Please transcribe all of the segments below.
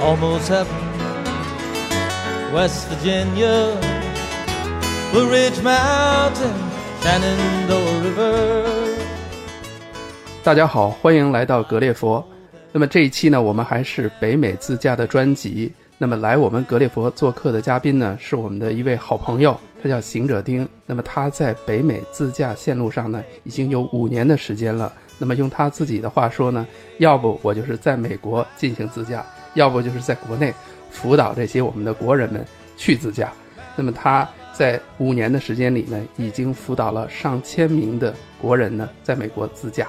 almost have West Virginia, bridge Mountain, and River. 大家好，欢迎来到格列佛。那么这一期呢，我们还是北美自驾的专辑。那么来我们格列佛做客的嘉宾呢，是我们的一位好朋友，他叫行者丁。那么他在北美自驾线路上呢，已经有五年的时间了。那么用他自己的话说呢，要不我就是在美国进行自驾，要不就是在国内辅导这些我们的国人们去自驾。那么他在五年的时间里呢，已经辅导了上千名的国人呢，在美国自驾。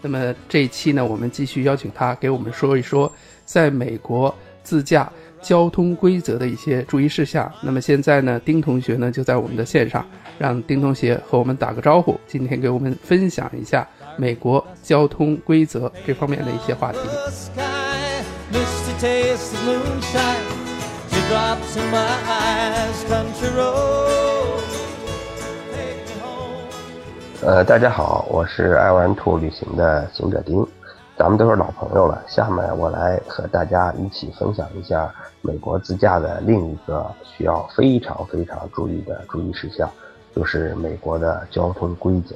那么这一期呢，我们继续邀请他给我们说一说在美国自驾交通规则的一些注意事项。那么现在呢，丁同学呢就在我们的线上，让丁同学和我们打个招呼，今天给我们分享一下美国交通规则这方面的一些话题。The sky, misty taste of moonshine, teardrops in my eyes, country road. Take me home. 呃，大家好，我是爱玩兔旅行的行者丁，咱们都是老朋友了。下面我来和大家一起分享一下美国自驾的另一个需要非常非常注意的注意事项，就是美国的交通规则。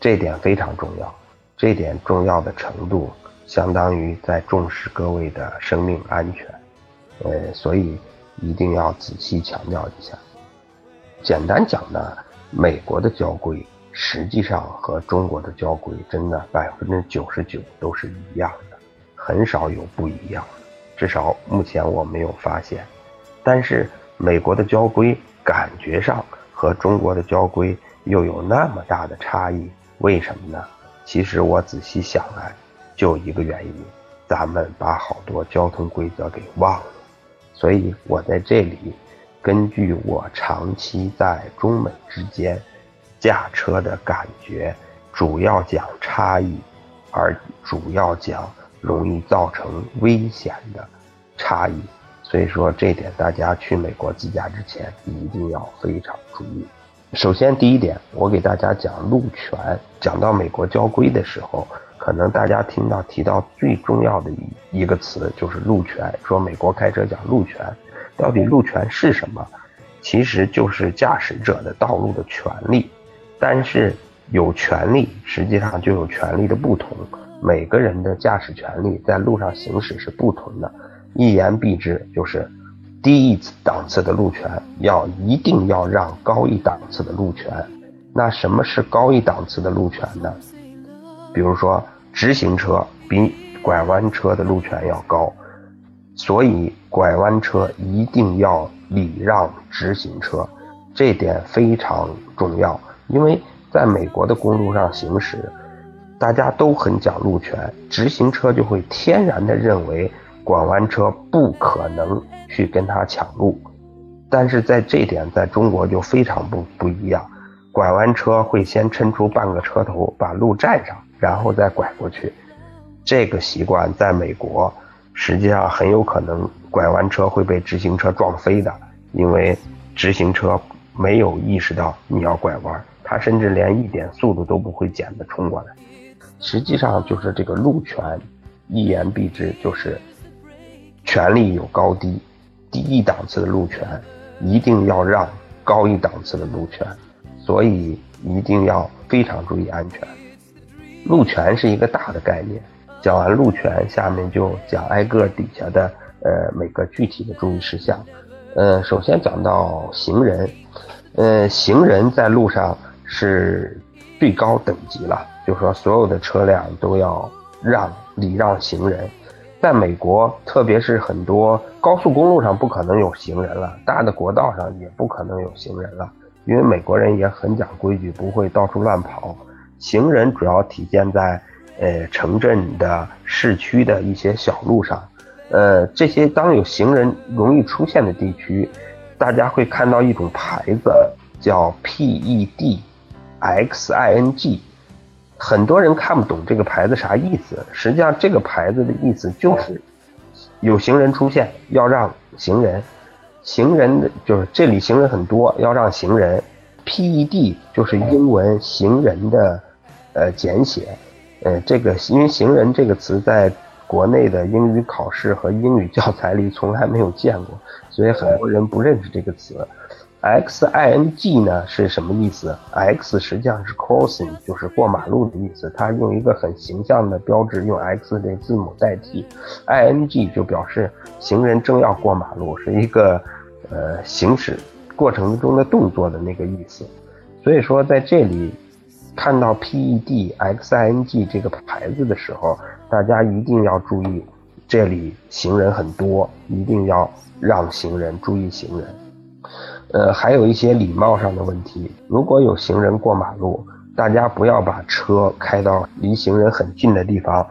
这点非常重要，这点重要的程度相当于在重视各位的生命安全，呃，所以一定要仔细强调一下。简单讲呢，美国的交规实际上和中国的交规真的百分之九十九都是一样的，很少有不一样的，至少目前我没有发现。但是美国的交规感觉上和中国的交规又有那么大的差异，为什么呢？其实我仔细想来，就一个原因，咱们把好多交通规则给忘了。所以我在这里根据我长期在中美之间驾车的感觉，主要讲差异，而主要讲容易造成危险的差异。所以说这点大家去美国自驾之前一定要非常注意。首先第一点，我给大家讲路权。讲到美国交规的时候，可能大家听到提到最重要的一一个词就是路权。说美国开车讲路权，到底路权是什么？其实就是驾驶者的道路的权利。但是有权利，实际上就有权利的不同。每个人的驾驶权利在路上行驶是不同的。一言蔽之，就是低一档次的路权要一定要让高一档次的路权。那什么是高一档次的路权呢？比如说直行车比拐弯车的路权要高，所以拐弯车一定要礼让直行车，这点非常重要。因为在美国的公路上行驶，大家都很讲路权，直行车就会天然的认为拐弯车不可能去跟他抢路，但是在这点在中国就非常不不一样，拐弯车会先抻出半个车头把路占上，然后再拐过去。这个习惯在美国实际上很有可能拐弯车会被直行车撞飞的，因为直行车没有意识到你要拐弯，他甚至连一点速度都不会减的冲过来。实际上就是这个路权，一言蔽之就是权力有高低，低一档次的路权一定要让高一档次的路权，所以一定要非常注意安全。路权是一个大的概念，讲完路权，下面就讲挨个底下的呃每个具体的注意事项。呃，首先讲到行人，呃，行人在路上是最高等级了，就是说所有的车辆都要让礼让行人。在美国，特别是很多高速公路上不可能有行人了，大的国道上也不可能有行人了，因为美国人也很讲规矩，不会到处乱跑。行人主要体现在呃城镇的市区的一些小路上，呃这些当有行人容易出现的地区，大家会看到一种牌子叫 PED XING，很多人看不懂这个牌子啥意思，实际上这个牌子的意思就是有行人出现要让行人，行人的就是这里行人很多要让行人，PED 就是英文行人的呃简写，呃这个因为行人这个词在国内的英语考试和英语教材里从来没有见过，所以很多人不认识这个词。X I N G 呢是什么意思？X 实际上是 crossing，就是过马路的意思。它用一个很形象的标志，用 X 这字母代替。I N G 就表示行人正要过马路，是一个呃行驶过程中的动作的那个意思。所以说在这里看到 P E D X I N G 这个牌子的时候，大家一定要注意，这里行人很多，一定要让行人注意行人。呃，还有一些礼貌上的问题。如果有行人过马路，大家不要把车开到离行人很近的地方，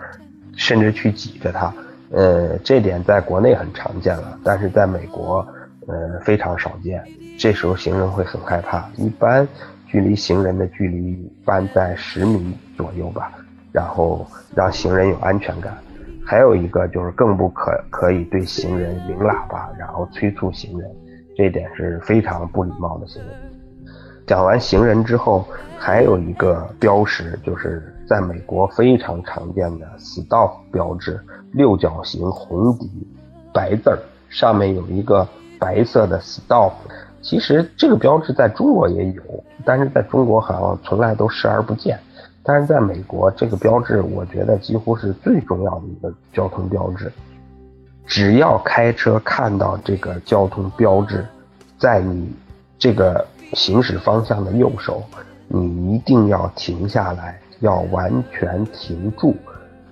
甚至去挤着他。呃，这点在国内很常见了，但是在美国，呃，非常少见。这时候行人会很害怕。一般距离行人的距离一般在十米左右吧，然后让行人有安全感。还有一个就是更不可可以对行人鸣喇叭，然后催促行人。这点是非常不礼貌的行为。讲完行人之后，还有一个标识，就是在美国非常常见的 stop 标志，六角形红底白字，上面有一个白色的 stop。其实这个标志在中国也有，但是在中国好像从来都视而不见。但是在美国，这个标志我觉得几乎是最重要的一个交通标志。只要开车看到这个交通标志，在你这个行驶方向的右手，你一定要停下来，要完全停住，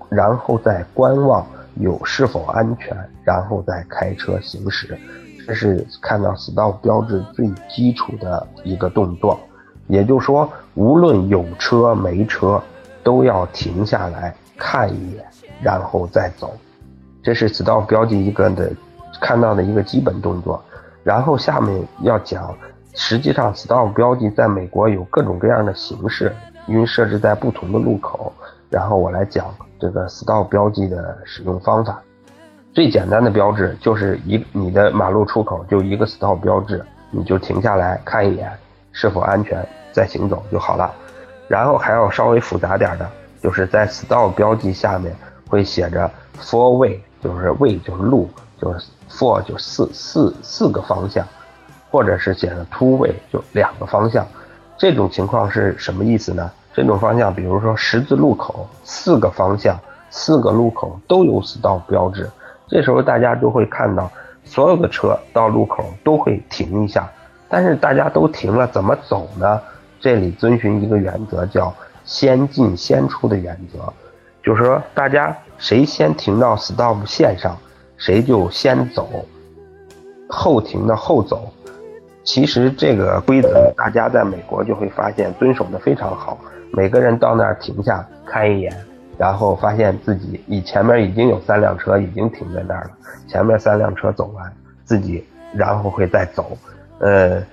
然后再观望有是否安全，然后再开车行驶。这是看到 stop 标志最基础的一个动作。也就是说，无论有车没车，都要停下来看一眼，然后再走。这是 stop 标记一个的看到的一个基本动作，然后下面要讲，实际上 stop 标记在美国有各种各样的形式，因为设置在不同的路口。然后我来讲这个 stop 标记的使用方法。最简单的标志就是一你的马路出口就一个 stop 标志，你就停下来看一眼是否安全再行走就好了。然后还要稍微复杂点的，就是在 stop 标记下面会写着 four way。就是 way 就是路，就是 four 就四四四个方向，或者是写的 two way 就两个方向。这种情况是什么意思呢？这种方向，比如说十字路口，四个方向，四个路口都有 stop 标志。这时候大家都会看到，所有的车到路口都会停一下。但是大家都停了，怎么走呢？这里遵循一个原则，叫先进先出的原则。就是说，大家谁先停到 stop 线上，谁就先走；后停的后走。其实这个规则，大家在美国就会发现遵守的非常好。每个人到那儿停下看一眼，然后发现自己以前面已经有三辆车已经停在那儿了，前面三辆车走完，自己然后会再走。呃，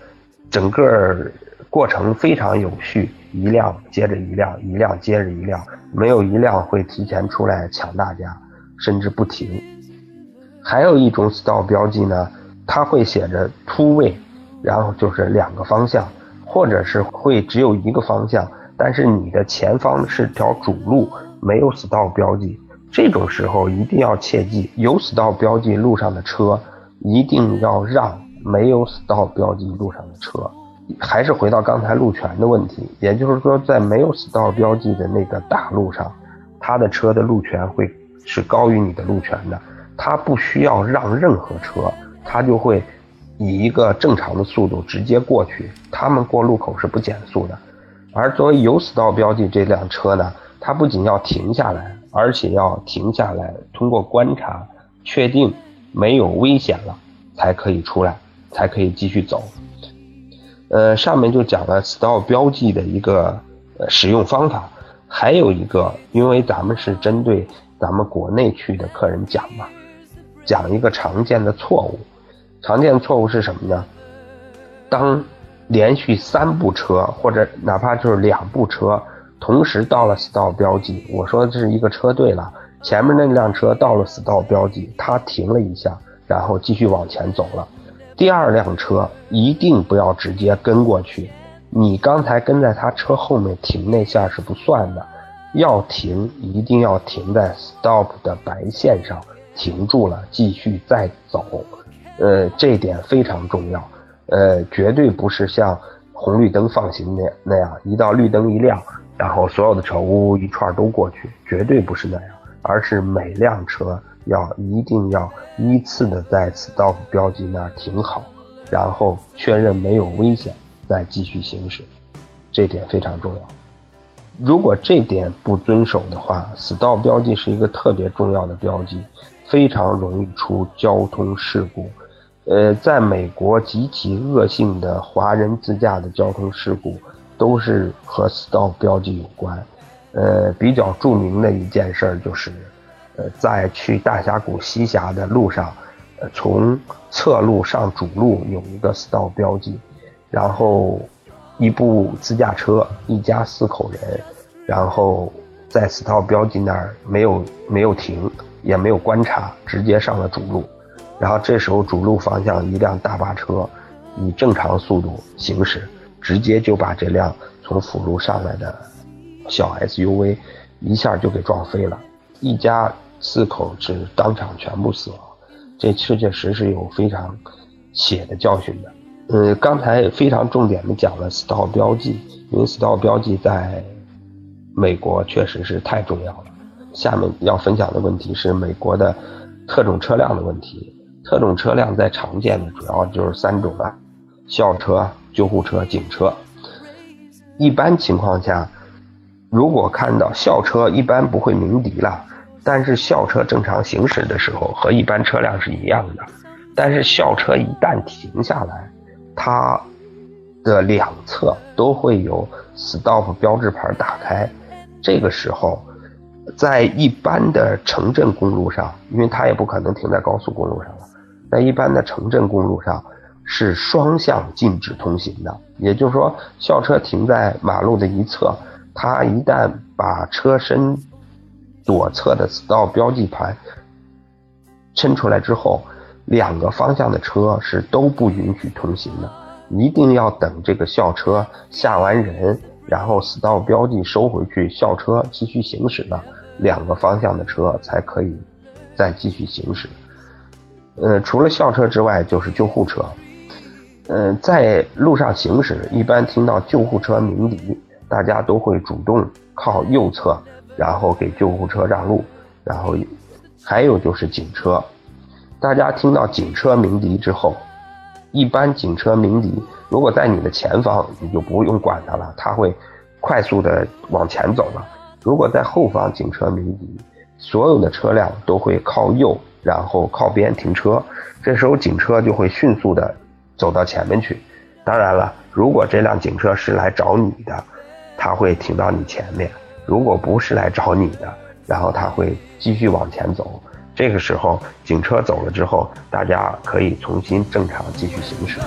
整个过程非常有序。一辆接着一辆，一辆接着一辆，没有一辆会提前出来抢大家，甚至不停。还有一种 stop 标记呢，它会写着 two way，然后就是两个方向，或者是会只有一个方向，但是你的前方是条主路，没有 stop 标记。这种时候一定要切记，有 stop 标记路上的车一定要让没有 stop 标记路上的车。还是回到刚才路权的问题，也就是说，在没有 stop 标记的那个大路上，他的车的路权会是高于你的路权的，他不需要让任何车，他就会以一个正常的速度直接过去，他们过路口是不减速的。而作为有 stop 标记这辆车呢，它不仅要停下来，而且要停下来通过观察，确定没有危险了，才可以出来，才可以继续走。呃，上面就讲了 stop 标记的一个使用方法，还有一个，因为咱们是针对咱们国内区的客人讲嘛，讲一个常见的错误。常见错误是什么呢？当连续三部车或者哪怕就是两部车同时到了 stop 标记，我说这是一个车队了，前面那辆车到了 stop 标记，它停了一下，然后继续往前走了。第二辆车一定不要直接跟过去，你刚才跟在他车后面停那下是不算的，要停一定要停在 stop 的白线上，停住了继续再走，呃，这点非常重要，呃，绝对不是像红绿灯放行那那样，一到绿灯一亮，然后所有的车呜呜一串都过去，绝对不是那样，而是每辆车要一定要依次的在 stop 标记那儿停好，然后确认没有危险，再继续行驶，这点非常重要。如果这点不遵守的话，stop 标记是一个特别重要的标记，非常容易出交通事故。呃，在美国极其恶性的华人自驾的交通事故，都是和 stop 标记有关。呃，比较著名的一件事就是，呃，在去大峡谷西峡的路上，呃，从侧路上主路有一个 stop 标记，然后。一部自驾车，一家四口人，然后在 stop 标记那儿没有没有停，也没有观察，直接上了主路。然后这时候主路方向一辆大巴车以正常速度行驶，直接就把这辆从辅路上来的小 SUV 一下就给撞飞了，一家四口是当场全部死亡。这确确实实有非常血的教训的。呃，刚才非常重点的讲了 stop 标记，因为 stop 标记在美国确实是太重要了。下面要分享的问题是美国的特种车辆的问题。特种车辆在常见的主要就是三种啊，校车、救护车、警车。一般情况下，如果看到校车，一般不会鸣笛了，但是校车正常行驶的时候和一般车辆是一样的，但是校车一旦停下来。它的两侧都会有 stop 标志牌打开，这个时候，在一般的城镇公路上，因为它也不可能停在高速公路上了，在一般的城镇公路上是双向禁止通行的。也就是说，校车停在马路的一侧，它一旦把车身左侧的 stop 标记牌伸出来之后。两个方向的车是都不允许通行的，一定要等这个校车下完人，然后 stop 标记收回去，校车继续行驶的两个方向的车才可以再继续行驶。呃，除了校车之外，就是救护车。嗯，在路上行驶，一般听到救护车鸣笛，大家都会主动靠右侧，然后给救护车让路。然后还有就是警车。大家听到警车鸣笛之后，一般警车鸣笛，如果在你的前方，你就不用管它了，它会快速的往前走了。如果在后方警车鸣笛，所有的车辆都会靠右，然后靠边停车，这时候警车就会迅速的走到前面去。当然了，如果这辆警车是来找你的，它会停到你前面；如果不是来找你的，然后它会继续往前走。这个时候，警车走了之后，大家可以重新正常继续行驶。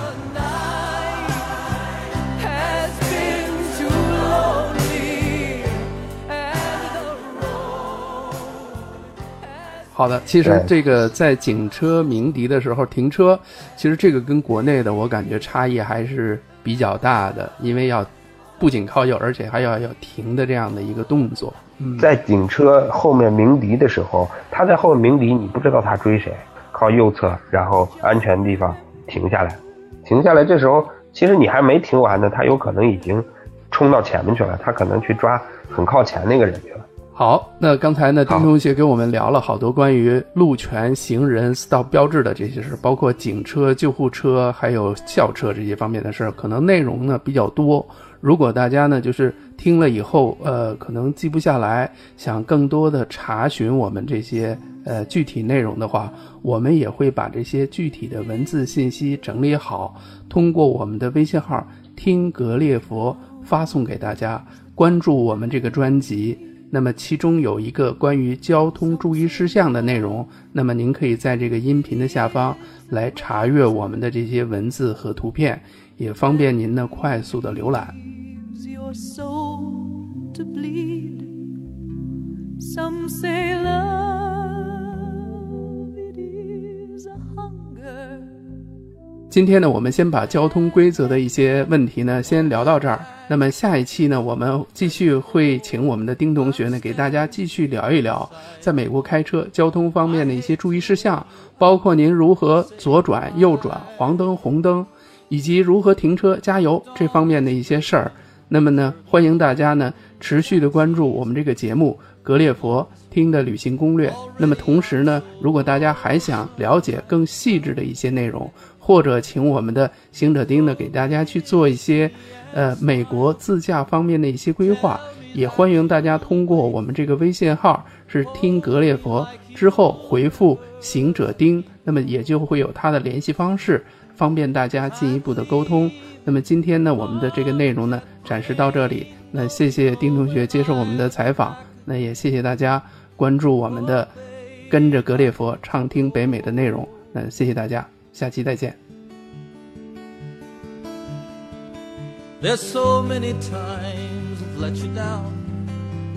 好的，其实这个在警车鸣笛的时候停车，其实这个跟国内的我感觉差异还是比较大的，因为要不仅靠右，而且还要要停的这样的一个动作。在警车后面鸣笛的时候，他在后面鸣笛，你不知道他追谁，靠右侧，然后安全地方停下来，停下来。这时候其实你还没停完呢，他有可能已经冲到前面去了，他可能去抓很靠前那个人去了。好，那刚才呢，丁同学跟我们聊了好多关于路权、行人、stop 标志的这些事，包括警车、救护车还有校车这些方面的事儿，可能内容呢比较多。如果大家呢就是听了以后，呃，可能记不下来，想更多的查询我们这些呃具体内容的话，我们也会把这些具体的文字信息整理好，通过我们的微信号“听格列佛”发送给大家。关注我们这个专辑。那么其中有一个关于交通注意事项的内容，那么您可以在这个音频的下方来查阅我们的这些文字和图片，也方便您呢快速的浏览。今天呢，我们先把交通规则的一些问题呢，先聊到这儿。那么下一期呢，我们继续会请我们的丁同学呢，给大家继续聊一聊在美国开车交通方面的一些注意事项，包括您如何左转、右转、黄灯、红灯，以及如何停车、加油这方面的一些事儿。那么呢，欢迎大家呢持续的关注我们这个节目《格列佛听的旅行攻略》。那么同时呢，如果大家还想了解更细致的一些内容，或者请我们的行者丁呢给大家去做一些，呃，美国自驾方面的一些规划，也欢迎大家通过我们这个微信号是听格列佛之后回复行者丁，那么也就会有他的联系方式，方便大家进一步的沟通。那么今天呢，我们的这个内容呢展示到这里，那谢谢丁同学接受我们的采访，那也谢谢大家关注我们的跟着格列佛畅听北美的内容，那谢谢大家。下期再见。There's so many times I've let you down.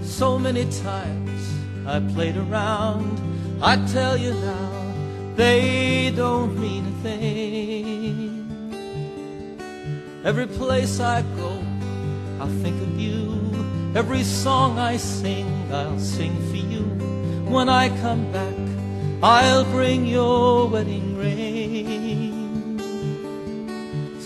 So many times I played around. I tell you now, they don't mean a thing. Every place I go, I'll think of you. Every song I sing, I'll sing for you. When I come back, I'll bring your wedding ring.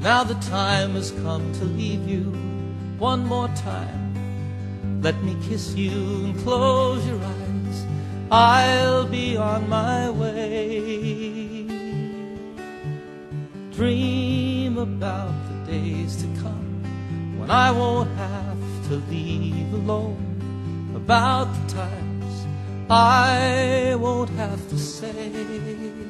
Now the time has come to leave you one more time. Let me kiss you and close your eyes. I'll be on my way. Dream about the days to come when I won't have to leave alone. About the times I won't have to say.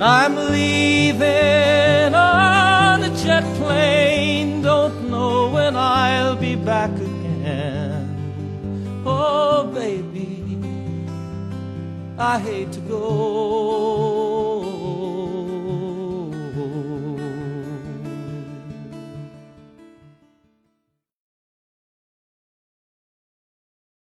I'm leaving on a jet plane. Don't know when I'll be back again. Oh, baby, I hate to go.